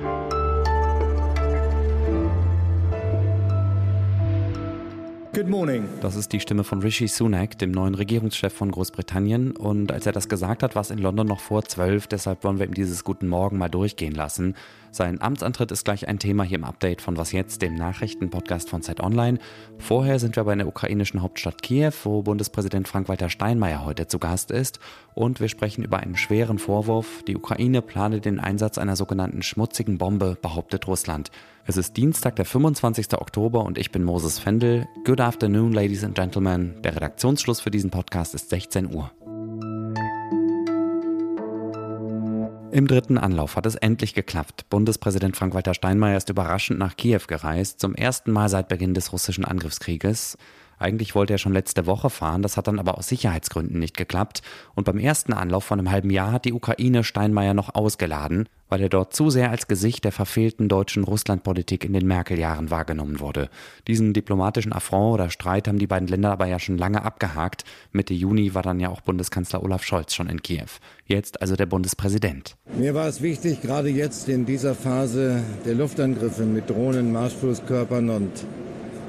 you Good morning. Das ist die Stimme von Rishi Sunak, dem neuen Regierungschef von Großbritannien. Und als er das gesagt hat, war es in London noch vor zwölf. Deshalb wollen wir ihm dieses Guten Morgen mal durchgehen lassen. Sein Amtsantritt ist gleich ein Thema hier im Update von Was Jetzt, dem Nachrichtenpodcast von Zeit Online. Vorher sind wir bei der ukrainischen Hauptstadt Kiew, wo Bundespräsident Frank-Walter Steinmeier heute zu Gast ist. Und wir sprechen über einen schweren Vorwurf. Die Ukraine plane den Einsatz einer sogenannten schmutzigen Bombe, behauptet Russland. Es ist Dienstag, der 25. Oktober und ich bin Moses Fendel. Good afternoon, ladies and gentlemen. Der Redaktionsschluss für diesen Podcast ist 16 Uhr. Im dritten Anlauf hat es endlich geklappt. Bundespräsident Frank-Walter Steinmeier ist überraschend nach Kiew gereist, zum ersten Mal seit Beginn des russischen Angriffskrieges. Eigentlich wollte er schon letzte Woche fahren, das hat dann aber aus Sicherheitsgründen nicht geklappt. Und beim ersten Anlauf von einem halben Jahr hat die Ukraine Steinmeier noch ausgeladen, weil er dort zu sehr als Gesicht der verfehlten deutschen Russlandpolitik in den Merkel-Jahren wahrgenommen wurde. Diesen diplomatischen Affront oder Streit haben die beiden Länder aber ja schon lange abgehakt. Mitte Juni war dann ja auch Bundeskanzler Olaf Scholz schon in Kiew. Jetzt also der Bundespräsident. Mir war es wichtig, gerade jetzt in dieser Phase der Luftangriffe mit Drohnen, Marschflusskörpern und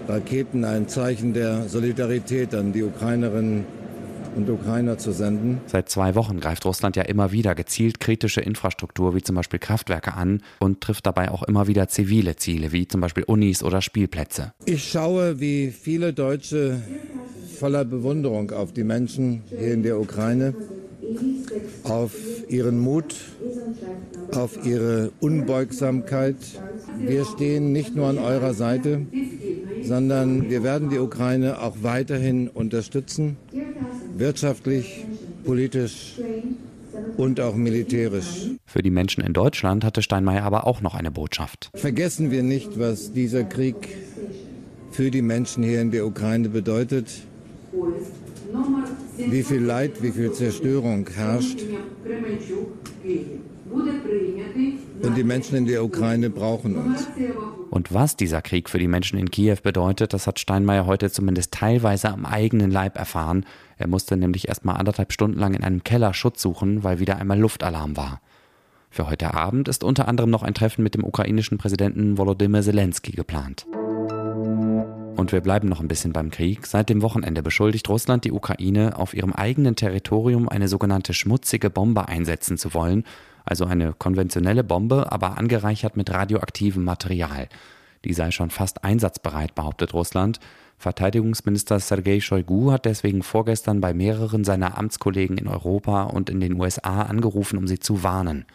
Raketen ein Zeichen der Solidarität an die Ukrainerinnen und Ukrainer zu senden. Seit zwei Wochen greift Russland ja immer wieder gezielt kritische Infrastruktur wie zum Beispiel Kraftwerke an und trifft dabei auch immer wieder zivile Ziele wie zum Beispiel Unis oder Spielplätze. Ich schaue, wie viele Deutsche voller Bewunderung auf die Menschen hier in der Ukraine, auf ihren Mut, auf ihre Unbeugsamkeit. Wir stehen nicht nur an eurer Seite, sondern wir werden die Ukraine auch weiterhin unterstützen, wirtschaftlich, politisch und auch militärisch. Für die Menschen in Deutschland hatte Steinmeier aber auch noch eine Botschaft. Vergessen wir nicht, was dieser Krieg für die Menschen hier in der Ukraine bedeutet, wie viel Leid, wie viel Zerstörung herrscht. Und die Menschen in der Ukraine brauchen uns. Und was dieser Krieg für die Menschen in Kiew bedeutet, das hat Steinmeier heute zumindest teilweise am eigenen Leib erfahren. Er musste nämlich erst mal anderthalb Stunden lang in einem Keller Schutz suchen, weil wieder einmal Luftalarm war. Für heute Abend ist unter anderem noch ein Treffen mit dem ukrainischen Präsidenten Volodymyr Zelensky geplant. Und wir bleiben noch ein bisschen beim Krieg. Seit dem Wochenende beschuldigt Russland die Ukraine, auf ihrem eigenen Territorium eine sogenannte schmutzige Bombe einsetzen zu wollen, also eine konventionelle Bombe, aber angereichert mit radioaktivem Material. Die sei schon fast einsatzbereit, behauptet Russland. Verteidigungsminister Sergei Shoigu hat deswegen vorgestern bei mehreren seiner Amtskollegen in Europa und in den USA angerufen, um sie zu warnen.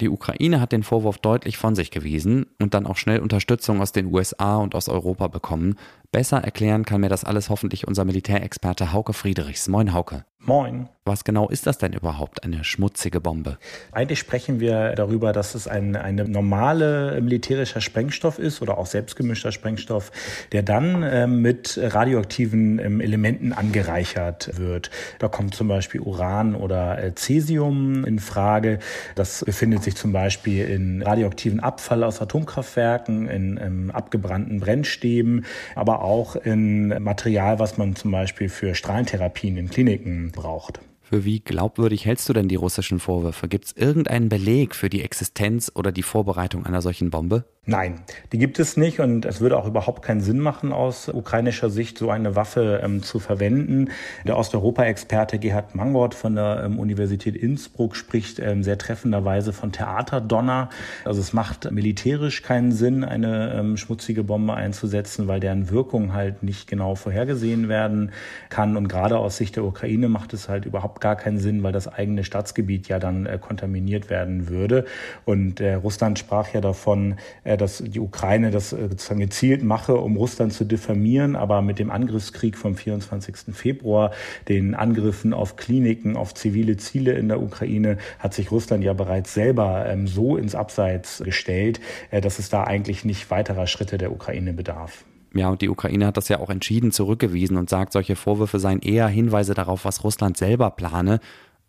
Die Ukraine hat den Vorwurf deutlich von sich gewiesen und dann auch schnell Unterstützung aus den USA und aus Europa bekommen. Besser erklären kann mir das alles hoffentlich unser Militärexperte Hauke Friedrichs. Moin Hauke. Moin. Was genau ist das denn überhaupt, eine schmutzige Bombe? Eigentlich sprechen wir darüber, dass es ein eine normale militärischer Sprengstoff ist oder auch selbstgemischter Sprengstoff, der dann äh, mit radioaktiven äh, Elementen angereichert wird. Da kommt zum Beispiel Uran oder äh, Cäsium in Frage. Das befindet sich zum Beispiel in radioaktiven Abfall aus Atomkraftwerken, in, in ähm, abgebrannten Brennstäben, aber auch in Material, was man zum Beispiel für Strahlentherapien in Kliniken braucht. Für wie glaubwürdig hältst du denn die russischen Vorwürfe? Gibt es irgendeinen Beleg für die Existenz oder die Vorbereitung einer solchen Bombe? Nein, die gibt es nicht und es würde auch überhaupt keinen Sinn machen, aus ukrainischer Sicht so eine Waffe ähm, zu verwenden. Der Osteuropa-Experte Gerhard Mangort von der ähm, Universität Innsbruck spricht ähm, sehr treffenderweise von Theaterdonner. Also es macht militärisch keinen Sinn, eine ähm, schmutzige Bombe einzusetzen, weil deren Wirkung halt nicht genau vorhergesehen werden kann. Und gerade aus Sicht der Ukraine macht es halt überhaupt gar keinen Sinn, weil das eigene Staatsgebiet ja dann äh, kontaminiert werden würde. Und äh, Russland sprach ja davon, äh, dass die Ukraine das äh, sozusagen gezielt mache, um Russland zu diffamieren, aber mit dem Angriffskrieg vom 24. Februar, den Angriffen auf Kliniken, auf zivile Ziele in der Ukraine, hat sich Russland ja bereits selber ähm, so ins Abseits gestellt, äh, dass es da eigentlich nicht weiterer Schritte der Ukraine bedarf. Ja, und die Ukraine hat das ja auch entschieden zurückgewiesen und sagt, solche Vorwürfe seien eher Hinweise darauf, was Russland selber plane.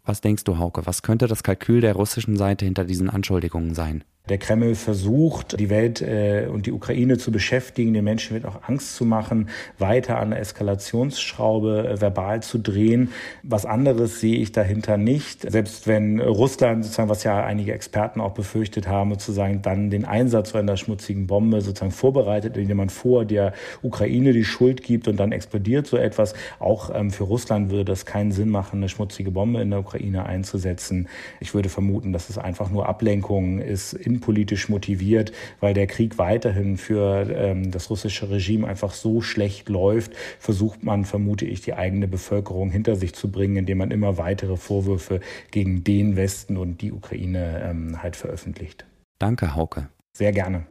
Was denkst du, Hauke? Was könnte das Kalkül der russischen Seite hinter diesen Anschuldigungen sein? Der Kreml versucht, die Welt äh, und die Ukraine zu beschäftigen, den Menschen wird auch Angst zu machen, weiter an der Eskalationsschraube äh, verbal zu drehen. Was anderes sehe ich dahinter nicht. Selbst wenn Russland, sozusagen, was ja einige Experten auch befürchtet haben, sozusagen dann den Einsatz einer schmutzigen Bombe sozusagen vorbereitet, indem man vor der Ukraine die Schuld gibt und dann explodiert so etwas. Auch ähm, für Russland würde das keinen Sinn machen, eine schmutzige Bombe in der Ukraine einzusetzen. Ich würde vermuten, dass es einfach nur Ablenkung ist innenpolitisch motiviert, weil der Krieg weiterhin für ähm, das russische Regime einfach so schlecht läuft, versucht man, vermute ich, die eigene Bevölkerung hinter sich zu bringen, indem man immer weitere Vorwürfe gegen den Westen und die Ukraine ähm, halt veröffentlicht. Danke, Hauke. Sehr gerne.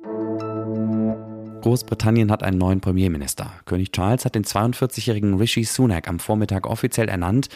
Großbritannien hat einen neuen Premierminister. König Charles hat den 42-jährigen Rishi Sunak am Vormittag offiziell ernannt.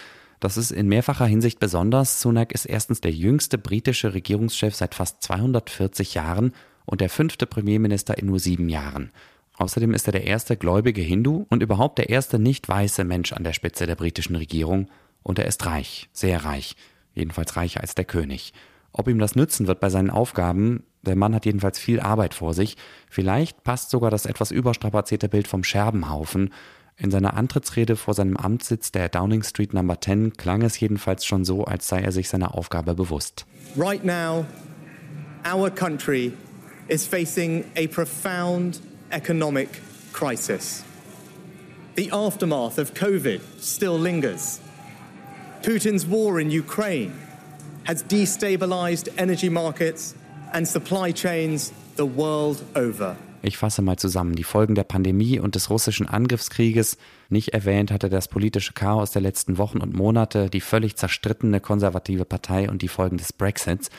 Das ist in mehrfacher Hinsicht besonders. Sunak ist erstens der jüngste britische Regierungschef seit fast 240 Jahren und der fünfte Premierminister in nur sieben Jahren. Außerdem ist er der erste gläubige Hindu und überhaupt der erste nicht weiße Mensch an der Spitze der britischen Regierung. Und er ist reich, sehr reich, jedenfalls reicher als der König. Ob ihm das nützen wird bei seinen Aufgaben, der Mann hat jedenfalls viel Arbeit vor sich. Vielleicht passt sogar das etwas überstrapazierte Bild vom Scherbenhaufen, in seiner Antrittsrede vor seinem Amtssitz der Downing Street Number 10 klang es jedenfalls schon so, als sei er sich seiner Aufgabe bewusst. Right now, our country is facing a profound economic crisis. The aftermath of COVID still lingers. Putin's war in Ukraine has destabilized energy markets and supply chains the world over. Ich fasse mal zusammen. Die Folgen der Pandemie und des russischen Angriffskrieges. Nicht erwähnt hatte das politische Chaos der letzten Wochen und Monate, die völlig zerstrittene konservative Partei und die Folgen des Brexits.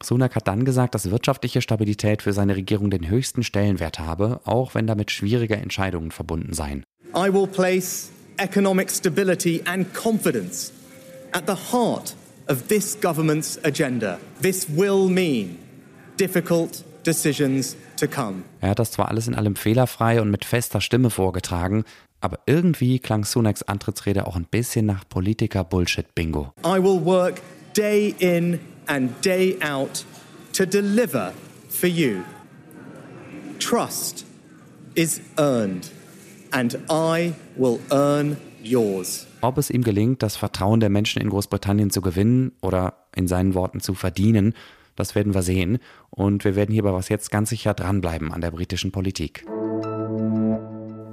Sunak hat dann gesagt, dass wirtschaftliche Stabilität für seine Regierung den höchsten Stellenwert habe, auch wenn damit schwierige Entscheidungen verbunden seien. I will place economic stability and confidence at the heart of this government's agenda. This will mean difficult decisions to come. Er hat das zwar alles in allem fehlerfrei und mit fester Stimme vorgetragen, aber irgendwie klang Sunaks Antrittsrede auch ein bisschen nach Politiker-Bullshit-Bingo. I will work day in and day out to deliver for you. Trust is earned and I will earn yours. Ob es ihm gelingt, das Vertrauen der Menschen in Großbritannien zu gewinnen oder in seinen Worten zu verdienen, das werden wir sehen. Und wir werden hierbei was jetzt ganz sicher dranbleiben an der britischen Politik.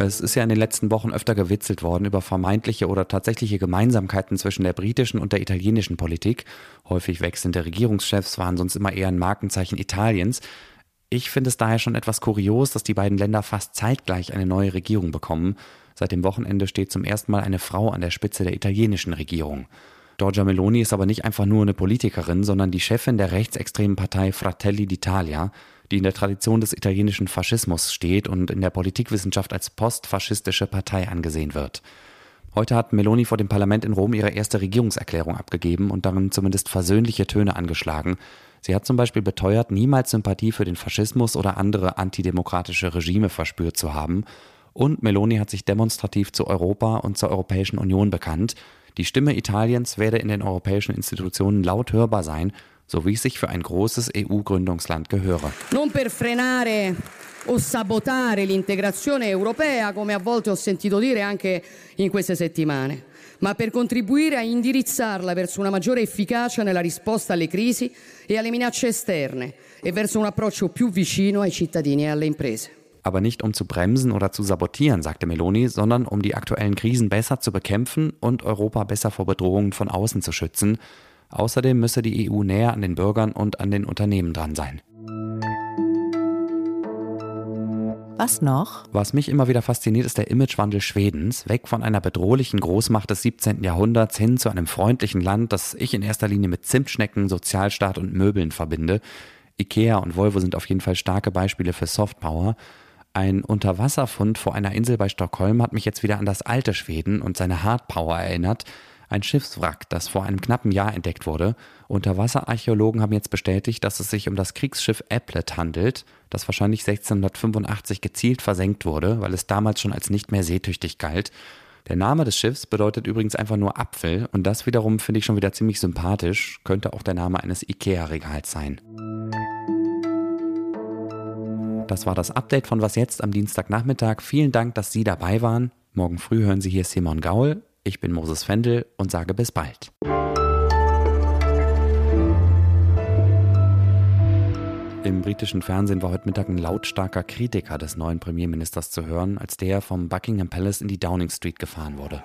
Es ist ja in den letzten Wochen öfter gewitzelt worden über vermeintliche oder tatsächliche Gemeinsamkeiten zwischen der britischen und der italienischen Politik. Häufig wechselnde Regierungschefs waren sonst immer eher ein Markenzeichen Italiens. Ich finde es daher schon etwas kurios, dass die beiden Länder fast zeitgleich eine neue Regierung bekommen. Seit dem Wochenende steht zum ersten Mal eine Frau an der Spitze der italienischen Regierung. Giorgia Meloni ist aber nicht einfach nur eine Politikerin, sondern die Chefin der rechtsextremen Partei Fratelli d'Italia, die in der Tradition des italienischen Faschismus steht und in der Politikwissenschaft als postfaschistische Partei angesehen wird. Heute hat Meloni vor dem Parlament in Rom ihre erste Regierungserklärung abgegeben und darin zumindest versöhnliche Töne angeschlagen. Sie hat zum Beispiel beteuert, niemals Sympathie für den Faschismus oder andere antidemokratische Regime verspürt zu haben. Und Meloni hat sich demonstrativ zu Europa und zur Europäischen Union bekannt. Die Stimme Italiens werde in den europäischen Institutionen laut hörbar sein, so wie es sich für ein großes EU-Gründungsland gehöre. Non per frenare o sabotare l'integrazione europea, come a volte ho sentito dire anche in queste settimane, ma per contribuire a indirizzarla verso una maggiore efficacia nella risposta alle crisi e alle minacce esterne e verso un approccio più vicino ai cittadini e alle imprese aber nicht um zu bremsen oder zu sabotieren, sagte Meloni, sondern um die aktuellen Krisen besser zu bekämpfen und Europa besser vor Bedrohungen von außen zu schützen. Außerdem müsse die EU näher an den Bürgern und an den Unternehmen dran sein. Was noch? Was mich immer wieder fasziniert, ist der Imagewandel Schwedens, weg von einer bedrohlichen Großmacht des 17. Jahrhunderts hin zu einem freundlichen Land, das ich in erster Linie mit Zimtschnecken, Sozialstaat und Möbeln verbinde. Ikea und Volvo sind auf jeden Fall starke Beispiele für Softpower. Ein Unterwasserfund vor einer Insel bei Stockholm hat mich jetzt wieder an das alte Schweden und seine Hardpower erinnert. Ein Schiffswrack, das vor einem knappen Jahr entdeckt wurde. Unterwasserarchäologen haben jetzt bestätigt, dass es sich um das Kriegsschiff Applet handelt, das wahrscheinlich 1685 gezielt versenkt wurde, weil es damals schon als nicht mehr seetüchtig galt. Der Name des Schiffs bedeutet übrigens einfach nur Apfel und das wiederum finde ich schon wieder ziemlich sympathisch, könnte auch der Name eines IKEA-Regals sein. Das war das Update von Was jetzt am Dienstagnachmittag. Vielen Dank, dass Sie dabei waren. Morgen früh hören Sie hier Simon Gaul. Ich bin Moses Fendel und sage bis bald. Im britischen Fernsehen war heute Mittag ein lautstarker Kritiker des neuen Premierministers zu hören, als der vom Buckingham Palace in die Downing Street gefahren wurde.